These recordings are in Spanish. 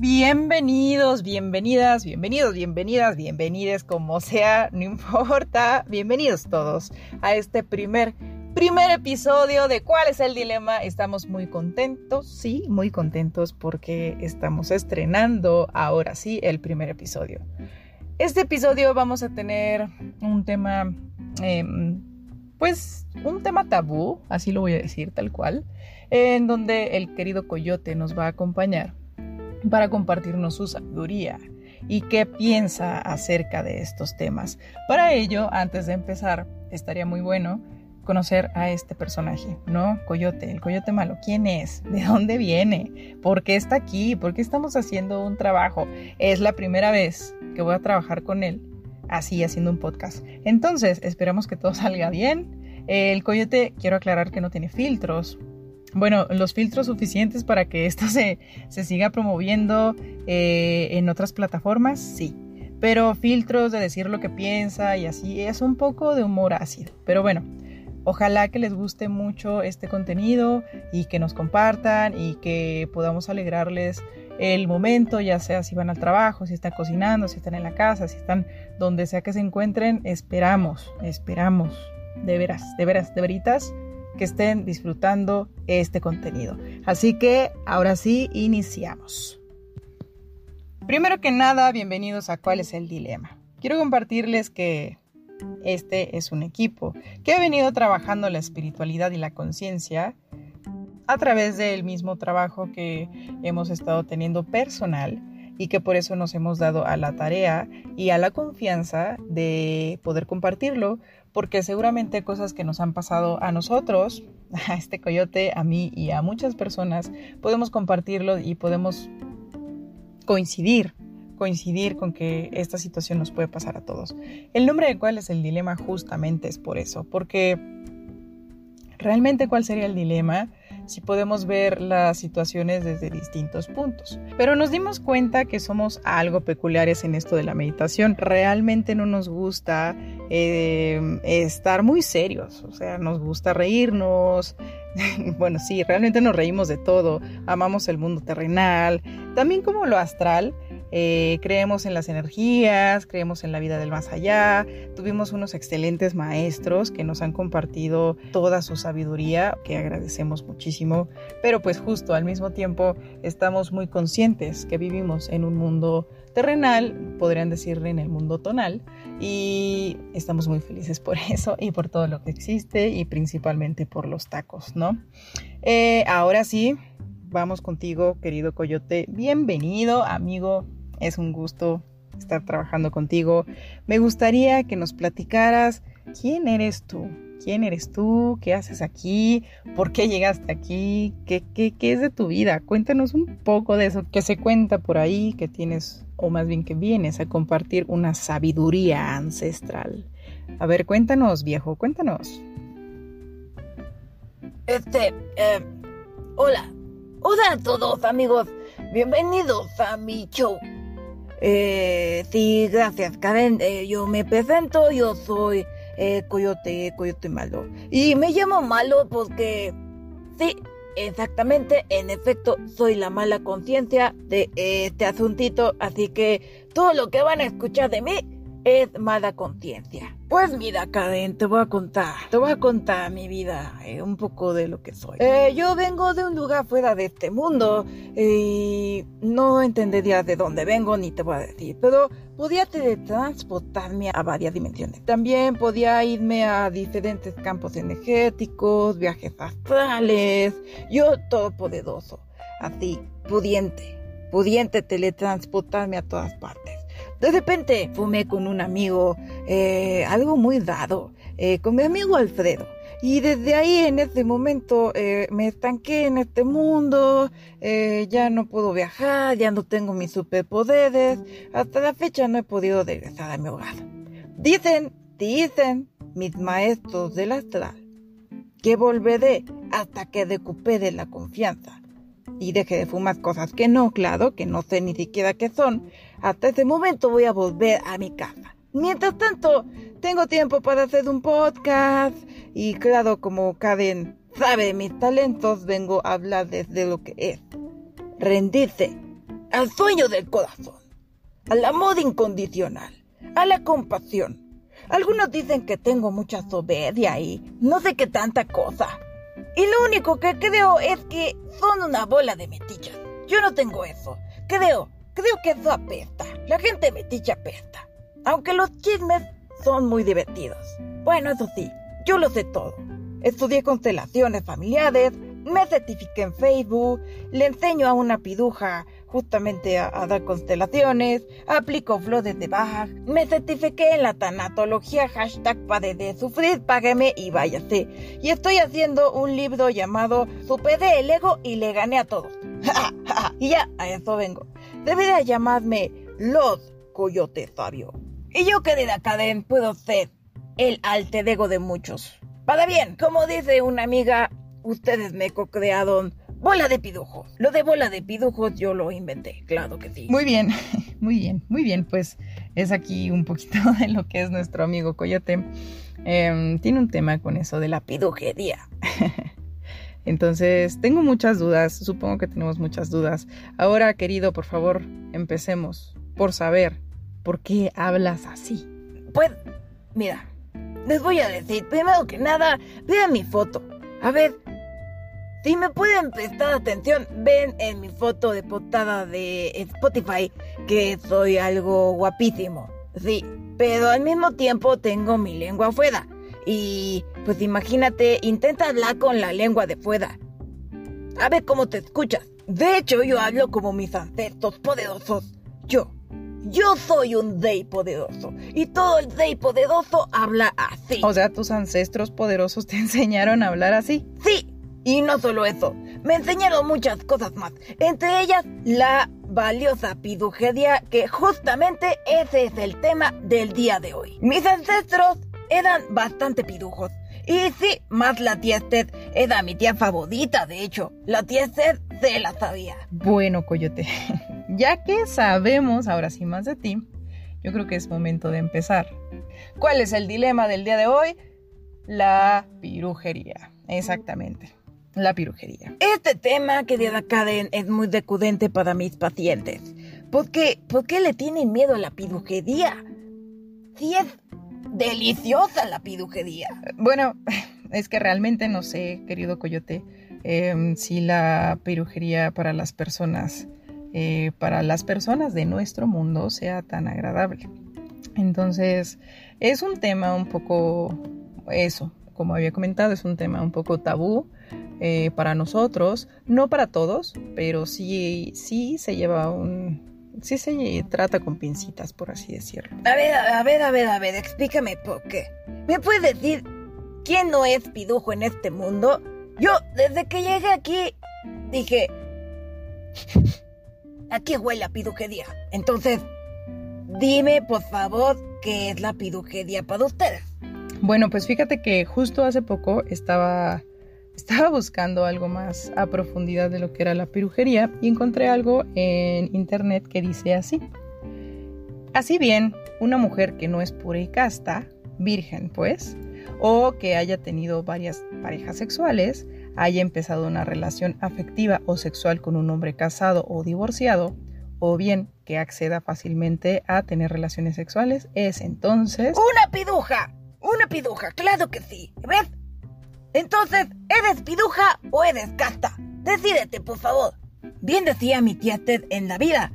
Bienvenidos, bienvenidas, bienvenidos, bienvenidas, bienvenides, como sea, no importa. Bienvenidos todos a este primer, primer episodio de ¿Cuál es el dilema? Estamos muy contentos, sí, muy contentos porque estamos estrenando ahora sí el primer episodio. Este episodio vamos a tener un tema, em, pues un tema tabú, así lo voy a decir tal cual, en donde el querido Coyote nos va a acompañar para compartirnos su sabiduría y qué piensa acerca de estos temas. Para ello, antes de empezar, estaría muy bueno conocer a este personaje, ¿no? Coyote, el coyote malo. ¿Quién es? ¿De dónde viene? ¿Por qué está aquí? ¿Por qué estamos haciendo un trabajo? Es la primera vez que voy a trabajar con él, así haciendo un podcast. Entonces, esperamos que todo salga bien. El coyote, quiero aclarar que no tiene filtros, bueno, los filtros suficientes para que esto se, siga promoviendo eh, en otras plataformas, sí. Pero filtros de decir lo que piensa y así es un poco de humor ácido. Pero bueno, ojalá que les guste mucho este contenido y que nos compartan y que podamos alegrarles el momento, ya sea si van al trabajo, si están cocinando, si están en la casa, si están donde sea que se encuentren. Esperamos, esperamos, de veras, de veras, de veritas que estén disfrutando este contenido. Así que ahora sí, iniciamos. Primero que nada, bienvenidos a ¿Cuál es el dilema? Quiero compartirles que este es un equipo que ha venido trabajando la espiritualidad y la conciencia a través del mismo trabajo que hemos estado teniendo personal y que por eso nos hemos dado a la tarea y a la confianza de poder compartirlo porque seguramente cosas que nos han pasado a nosotros, a este coyote, a mí y a muchas personas, podemos compartirlo y podemos coincidir, coincidir con que esta situación nos puede pasar a todos. El nombre de cuál es el dilema justamente es por eso, porque realmente cuál sería el dilema si podemos ver las situaciones desde distintos puntos. Pero nos dimos cuenta que somos algo peculiares en esto de la meditación. Realmente no nos gusta eh, estar muy serios, o sea, nos gusta reírnos. bueno, sí, realmente nos reímos de todo. Amamos el mundo terrenal, también como lo astral eh, creemos en las energías, creemos en la vida del más allá. Tuvimos unos excelentes maestros que nos han compartido toda su sabiduría, que agradecemos muchísimo, pero pues justo al mismo tiempo estamos muy conscientes que vivimos en un mundo terrenal, podrían decirle en el mundo tonal, y estamos muy felices por eso y por todo lo que existe y principalmente por los tacos, ¿no? Eh, ahora sí, vamos contigo, querido Coyote. Bienvenido, amigo es un gusto estar trabajando contigo. Me gustaría que nos platicaras quién eres tú, quién eres tú, qué haces aquí, por qué llegaste aquí, qué, qué, qué es de tu vida. Cuéntanos un poco de eso que se cuenta por ahí, que tienes, o más bien que vienes a compartir una sabiduría ancestral. A ver, cuéntanos, viejo, cuéntanos. Este, eh, hola, hola a todos amigos, bienvenidos a mi show. Eh, sí, gracias, Karen. Eh, yo me presento, yo soy eh, Coyote, Coyote Malo. Y me llamo Malo porque, sí, exactamente, en efecto, soy la mala conciencia de este asuntito, así que todo lo que van a escuchar de mí es mala conciencia. Pues mira, Karen, te voy a contar, te voy a contar mi vida, eh, un poco de lo que soy. Eh, yo vengo de un lugar fuera de este mundo y no entendería de dónde vengo ni te voy a decir, pero podía teletransportarme a varias dimensiones. También podía irme a diferentes campos energéticos, viajes astrales, yo todopoderoso, así, pudiente, pudiente teletransportarme a todas partes. De repente fumé con un amigo, eh, algo muy dado, eh, con mi amigo Alfredo. Y desde ahí, en ese momento, eh, me estanqué en este mundo, ya no puedo viajar, ya no tengo mis superpoderes. Hasta la fecha no he podido regresar a mi hogar. Dicen, dicen mis maestros del astral que volveré hasta que recupere la confianza y deje de fumar cosas que no, claro, que no sé ni siquiera qué son, hasta ese momento voy a volver a mi casa. Mientras tanto, tengo tiempo para hacer un podcast y claro, como Karen sabe mis talentos, vengo a hablar desde lo que es. Rendirse, al sueño del corazón, al amor incondicional, a la compasión. Algunos dicen que tengo mucha soberbia y no sé qué tanta cosa. Y lo único que creo es que son una bola de metichas. Yo no tengo eso. Creo, creo que eso apesta. La gente meticha apesta. Aunque los chismes son muy divertidos. Bueno, eso sí, yo lo sé todo. Estudié constelaciones familiares, me certifiqué en Facebook, le enseño a una piduja justamente a, dar constelaciones, aplico flores de Bach, me certifiqué en la tanatología hashtag pare de sufrir, págueme y váyase. Y estoy haciendo un libro llamado Superé el ego y le gané a todos. y ya, a eso vengo. Debería llamarme Los Coyote Sabio. Y yo, querida Karen, puedo ser el alter ego de muchos. Para bien, como dice una amiga, ustedes me co-crearon bola de pidujos. Lo de bola de pidujos yo lo inventé, claro que sí. Muy bien, muy bien, muy bien. Pues es aquí un poquito de lo que es nuestro amigo Coyote. Em, tiene un tema con eso de la pidujería. Entonces, tengo muchas dudas, supongo que tenemos muchas dudas. Ahora, querido, por favor, empecemos por saber por qué hablas así. Pues, mira, les voy a decir, primero que nada, vean mi foto. A ver, si me pueden prestar atención, ven en mi foto de portada de Spotify que soy algo guapísimo. Sí, pero al mismo tiempo tengo mi lengua afuera. Y pues imagínate, intenta hablar con la lengua de fuera. A ver cómo te escuchas. De hecho, yo hablo como mis ancestros poderosos. Yo. Yo soy un Dey poderoso. Y todo el Dey poderoso habla así. O sea, tus ancestros poderosos te enseñaron a hablar así. Sí. Y no solo eso, me enseñaron muchas cosas más, entre ellas la valiosa pidujedia, que justamente ese es el tema del día de hoy. Mis ancestros eran bastante pidujos. Y sí, más la tía Esther era mi tía favorita, de hecho. La tía Esther se la sabía. Bueno, Coyote, ya que sabemos ahora sí más de ti, yo creo que es momento de empezar. ¿Cuál es el dilema del día de hoy? La pirujería. Exactamente. La pirujería. Este tema, querida Karen, es muy decudente para mis pacientes. ¿Por qué? ¿Por qué le tienen miedo a la pirujería? Si es deliciosa la pidujería. Bueno, es que realmente no sé, querido coyote, em, si la pirujería para las personas, eh, para las personas de nuestro mundo sea tan agradable. Entonces, es un tema un poco, eso, como había comentado, es un tema un poco tabú eh, para nosotros, no para todos, pero sí, sí se lleva un, sí se trata con pincitas, por así decirlo. A ver, a ver, a ver, a ver, explícame por qué. ¿Me puedes decir quién no es pidujo en este mundo? Yo, desde que llegué aquí, dije, aquí huele a pidujería. Entonces, dime, por favor, qué es la pidujería para ustedes. Bueno, pues fíjate que justo hace poco estaba estaba buscando algo más a profundidad de lo que era la pirujería y encontré algo en internet que dice así. Así bien, una mujer que no es pura y casta, virgen pues, o que haya tenido varias parejas sexuales, haya empezado una relación afectiva o sexual con un hombre casado o divorciado, o bien que acceda fácilmente a tener relaciones sexuales, es entonces... ¡Una piduja! ¡Una piduja! ¡Claro que sí! ¿Ves? Entonces, ¿eres piduja o eres casta? Decídete, por favor. Bien decía mi tía Ted en la vida.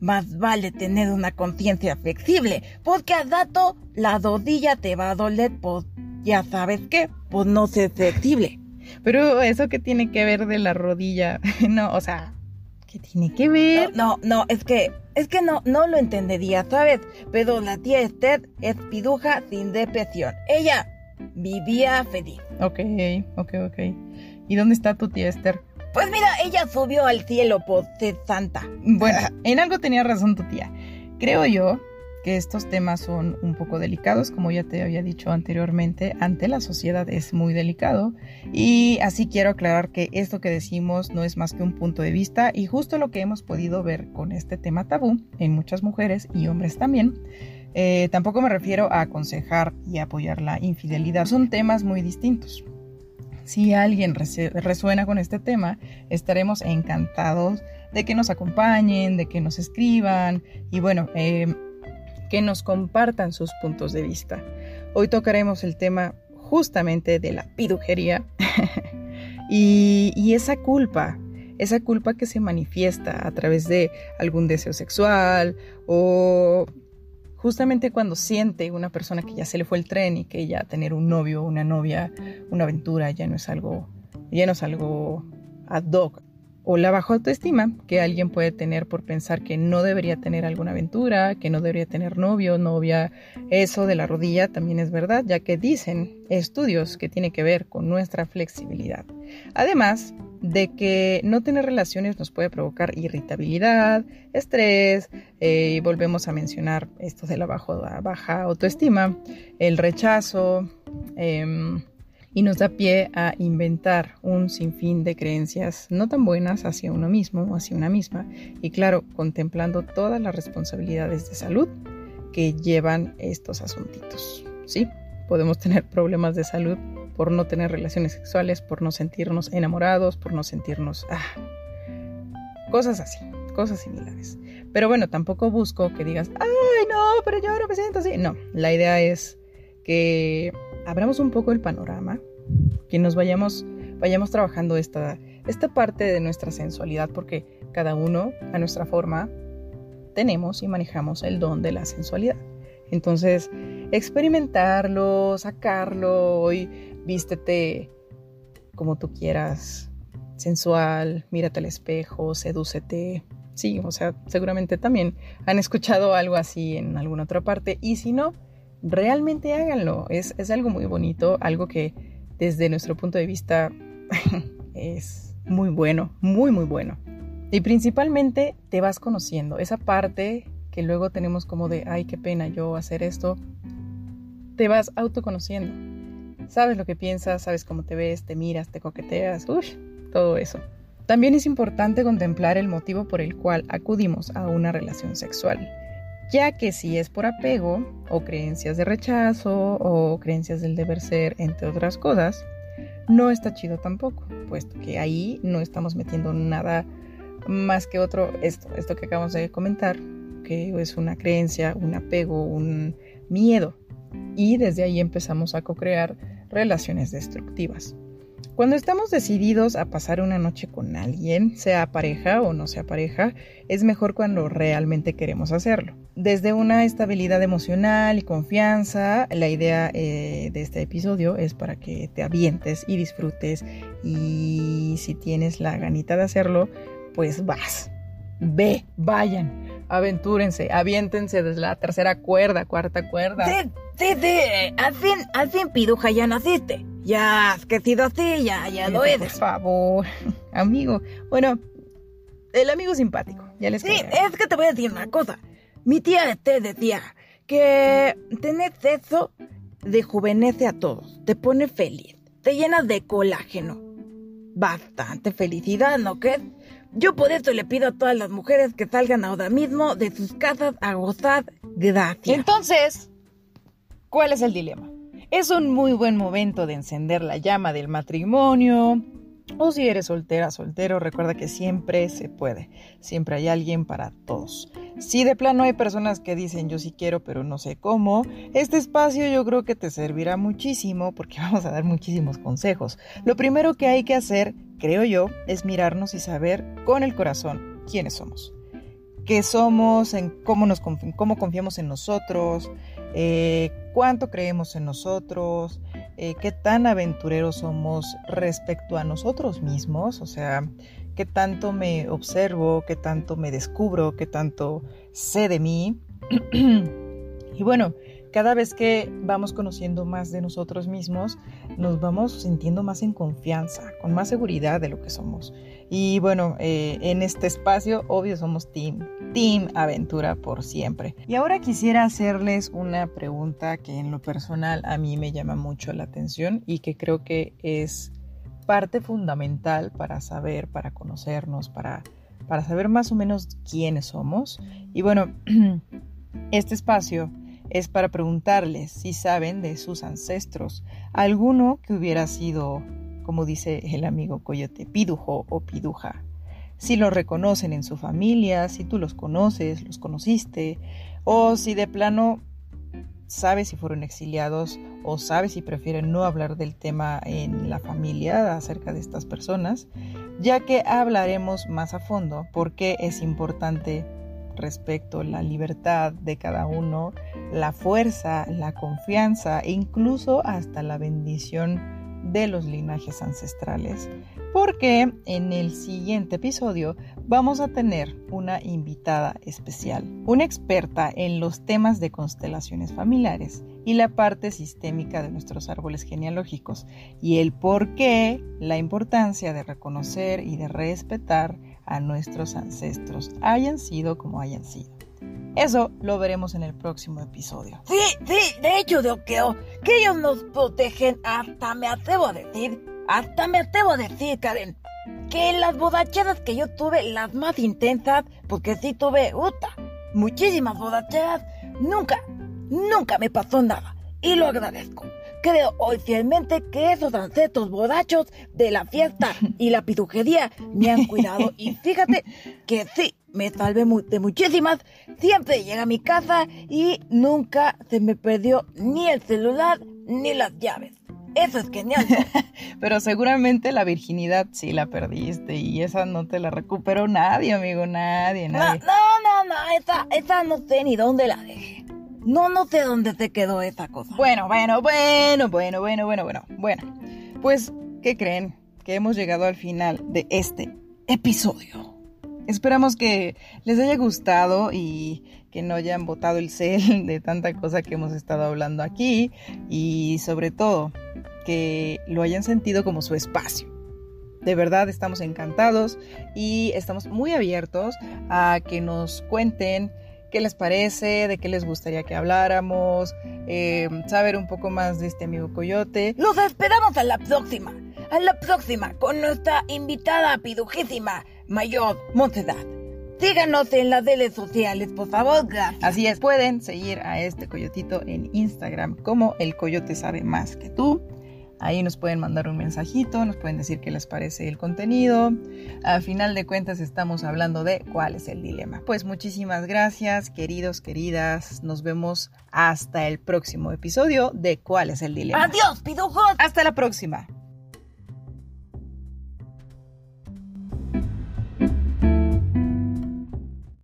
Más vale tener una conciencia flexible, porque al dato la rodilla te va a doler por, ya sabes qué, por no ser flexible. Pero eso que tiene que ver de la rodilla, no, o sea, ¿qué tiene que ver? No, no, es que, es que no, no lo entendería, ¿sabes? Pero la tía Esther es piduja sin depresión. Ella vivía feliz. Ok, ok, ok. ¿Y dónde está tu tía Esther? Pues mira, ella subió al cielo por ser santa. Bueno, en algo tenía razón tu tía. Creo yo que estos temas son un poco delicados, como ya te había dicho anteriormente, ante la sociedad es muy delicado y así quiero aclarar que esto que decimos no es más que un punto de vista y justo lo que hemos podido ver con este tema tabú en muchas mujeres y hombres también eh, tampoco me refiero a aconsejar y apoyar la infidelidad, son temas muy distintos. Si alguien resuena con este tema, estaremos encantados de que nos acompañen, de que nos escriban y bueno, eh, que nos compartan sus puntos de vista. Hoy tocaremos el tema justamente de la pidujería y, y esa culpa, esa culpa que se manifiesta a través de algún deseo sexual o justamente cuando siente una persona que ya se le fue el tren y que ya tener un novio, una novia, una aventura ya no es algo, ya no es algo ad hoc o la baja autoestima que alguien puede tener por pensar que no debería tener alguna aventura, que no debería tener novio, novia. Eso de la rodilla también es verdad, ya que dicen estudios que tiene que ver con nuestra flexibilidad. Además de que no tener relaciones nos puede provocar irritabilidad, estrés, eh, y volvemos a mencionar esto de la baja autoestima, el rechazo, em, y nos da pie a inventar un sinfín de creencias no tan buenas hacia uno mismo o hacia una misma y claro, contemplando todas las responsabilidades de salud que llevan estos asuntitos. ¿Sí? Podemos tener problemas de salud por no tener relaciones sexuales, por no sentirnos enamorados, por no sentirnos... Ah, cosas así, cosas similares. Pero bueno, tampoco busco que digas, ay no, pero yo no me siento así. No, la idea es que abramos un poco el panorama, que nos vayamos, vayamos trabajando esta, esta parte de nuestra sensualidad, porque cada uno a nuestra forma tenemos y manejamos el don de la sensualidad. Entonces, experimentarlo, sacarlo, y vístete como tú quieras, sensual, mírate al espejo, sedúcete. Sí, o sea, seguramente también han escuchado algo así en alguna otra parte. Y si no, realmente háganlo. Es, algo muy bonito, algo que desde nuestro punto de vista es muy bueno, muy, muy bueno. Y principalmente te vas conociendo, esa parte que luego tenemos como de, ay, qué pena yo hacer esto, te vas autoconociendo. Sabes lo que piensas, sabes cómo te ves, te miras, te coqueteas, uy, todo eso. También es importante contemplar el motivo por el cual acudimos a una relación sexual ya que si es por apego o creencias de rechazo o creencias del deber ser, entre otras cosas, no está chido tampoco, puesto que ahí no estamos metiendo nada más que otro, esto, esto que acabamos de comentar, que es una creencia, un apego, un miedo. Y desde ahí empezamos a co-crear relaciones destructivas. Cuando estamos decididos a pasar una noche con alguien, sea pareja o no sea pareja, es mejor cuando realmente queremos hacerlo. Desde una estabilidad emocional y confianza, la idea eh, de este episodio es para que te avientes y disfrutes y si tienes la ganita de hacerlo, pues vas. Ve, vayan, aventúrense, aviéntense desde la tercera cuerda, cuarta cuerda. Sí, sí, sí, al fin, al fin, piduja, ya naciste. Ya has crecido así, ya, ya lo eres. Por favor, amigo. Bueno, el amigo simpático, ya les Sí, es que te voy a decir una cosa. Mi tía te decía que tener sexo dejuvenece a todos, te pone feliz, te llena de colágeno. Bastante felicidad, ¿no qué? Yo por eso le pido a todas las mujeres que salgan ahora mismo de sus casas a gozar gracias. Entonces, ¿cuál es el dilema? Es un muy buen momento de encender la llama del matrimonio. O si eres soltera, soltero, recuerda que siempre se puede. Siempre hay alguien para todos. Si de plano hay personas que dicen yo sí quiero pero no sé cómo, este espacio yo creo que te servirá muchísimo porque vamos a dar muchísimos consejos. Lo primero que hay que hacer, creo yo, es mirarnos y saber con el corazón quiénes somos. Qué somos, en cómo, nos cómo confiamos en nosotros, eh, cuánto creemos en nosotros, eh, qué tan aventureros somos respecto a nosotros mismos, o sea, qué tanto me observo, qué tanto me descubro, qué tanto sé de mí. y bueno, cada vez que vamos conociendo más de nosotros mismos, nos vamos sintiendo más en confianza, con más seguridad de lo que somos. Y bueno, eh, en este espacio, obvio, somos Team, Team Aventura por siempre. Y ahora quisiera hacerles una pregunta que en lo personal a mí me llama mucho la atención y que creo que es parte fundamental para saber, para conocernos, para, para saber más o menos quiénes somos. Y bueno, este espacio es para preguntarles si saben de sus ancestros, alguno que hubiera sido como dice el amigo Coyote, pidujo o piduja. Si los reconocen en su familia, si tú los conoces, los conociste, o si de plano sabes si fueron exiliados o sabes si prefieren no hablar del tema en la familia acerca de estas personas, ya que hablaremos más a fondo porque es importante respecto a la libertad de cada uno, la fuerza, la confianza e incluso hasta la bendición de los linajes ancestrales, porque en el siguiente episodio vamos a tener una invitada especial, una experta en los temas de constelaciones familiares y la parte sistémica de nuestros árboles genealógicos y el por qué la importancia de reconocer y de respetar a nuestros ancestros, hayan sido como hayan sido. Eso lo veremos en el próximo episodio. Sí, sí, de hecho, de que, que ellos nos protegen, hasta me atrevo a decir, hasta me atrevo a decir, Karen, que las bodacheras que yo tuve, las más intensas, porque sí tuve, uta, muchísimas bodacheras, nunca, nunca me pasó nada. Y lo agradezco. Creo hoy fielmente que esos ancestros borrachos de la fiesta y la pitujería me han cuidado. Y fíjate que sí, me salvé de muchísimas. Siempre llegué a mi casa y nunca se me perdió ni el celular ni las llaves. Eso es genial. Pero seguramente la virginidad sí la perdiste y esa no te la recuperó nadie, amigo, nadie, nadie. No, no, no, esa, esa no sé ni dónde la dejé. No, no sé dónde se quedó esa cosa. Bueno, bueno, bueno, bueno, bueno, bueno, bueno. Bueno, pues, ¿qué creen? Que hemos llegado al final de este episodio. Esperamos que les haya gustado y que no hayan botado el cel de tanta cosa que hemos estado hablando aquí y sobre todo que lo hayan sentido como su espacio. De verdad estamos encantados y estamos muy abiertos a que nos cuenten qué les parece, de qué les gustaría que habláramos, eh, saber un poco más de este amigo Coyote. Los esperamos a la próxima, a la próxima con nuestra invitada pidujísima, Mayor Montedad. Síganos en las redes sociales, por favor, gracias. Así es, pueden seguir a este coyotito en Instagram como el coyote sabe más que tú. Ahí nos pueden mandar un mensajito, nos pueden decir qué les parece el contenido. A final de cuentas estamos hablando de cuál es el dilema. Pues muchísimas gracias, queridos, queridas. Nos vemos hasta el próximo episodio de cuál es el dilema. Adiós, pidujos. Hasta la próxima.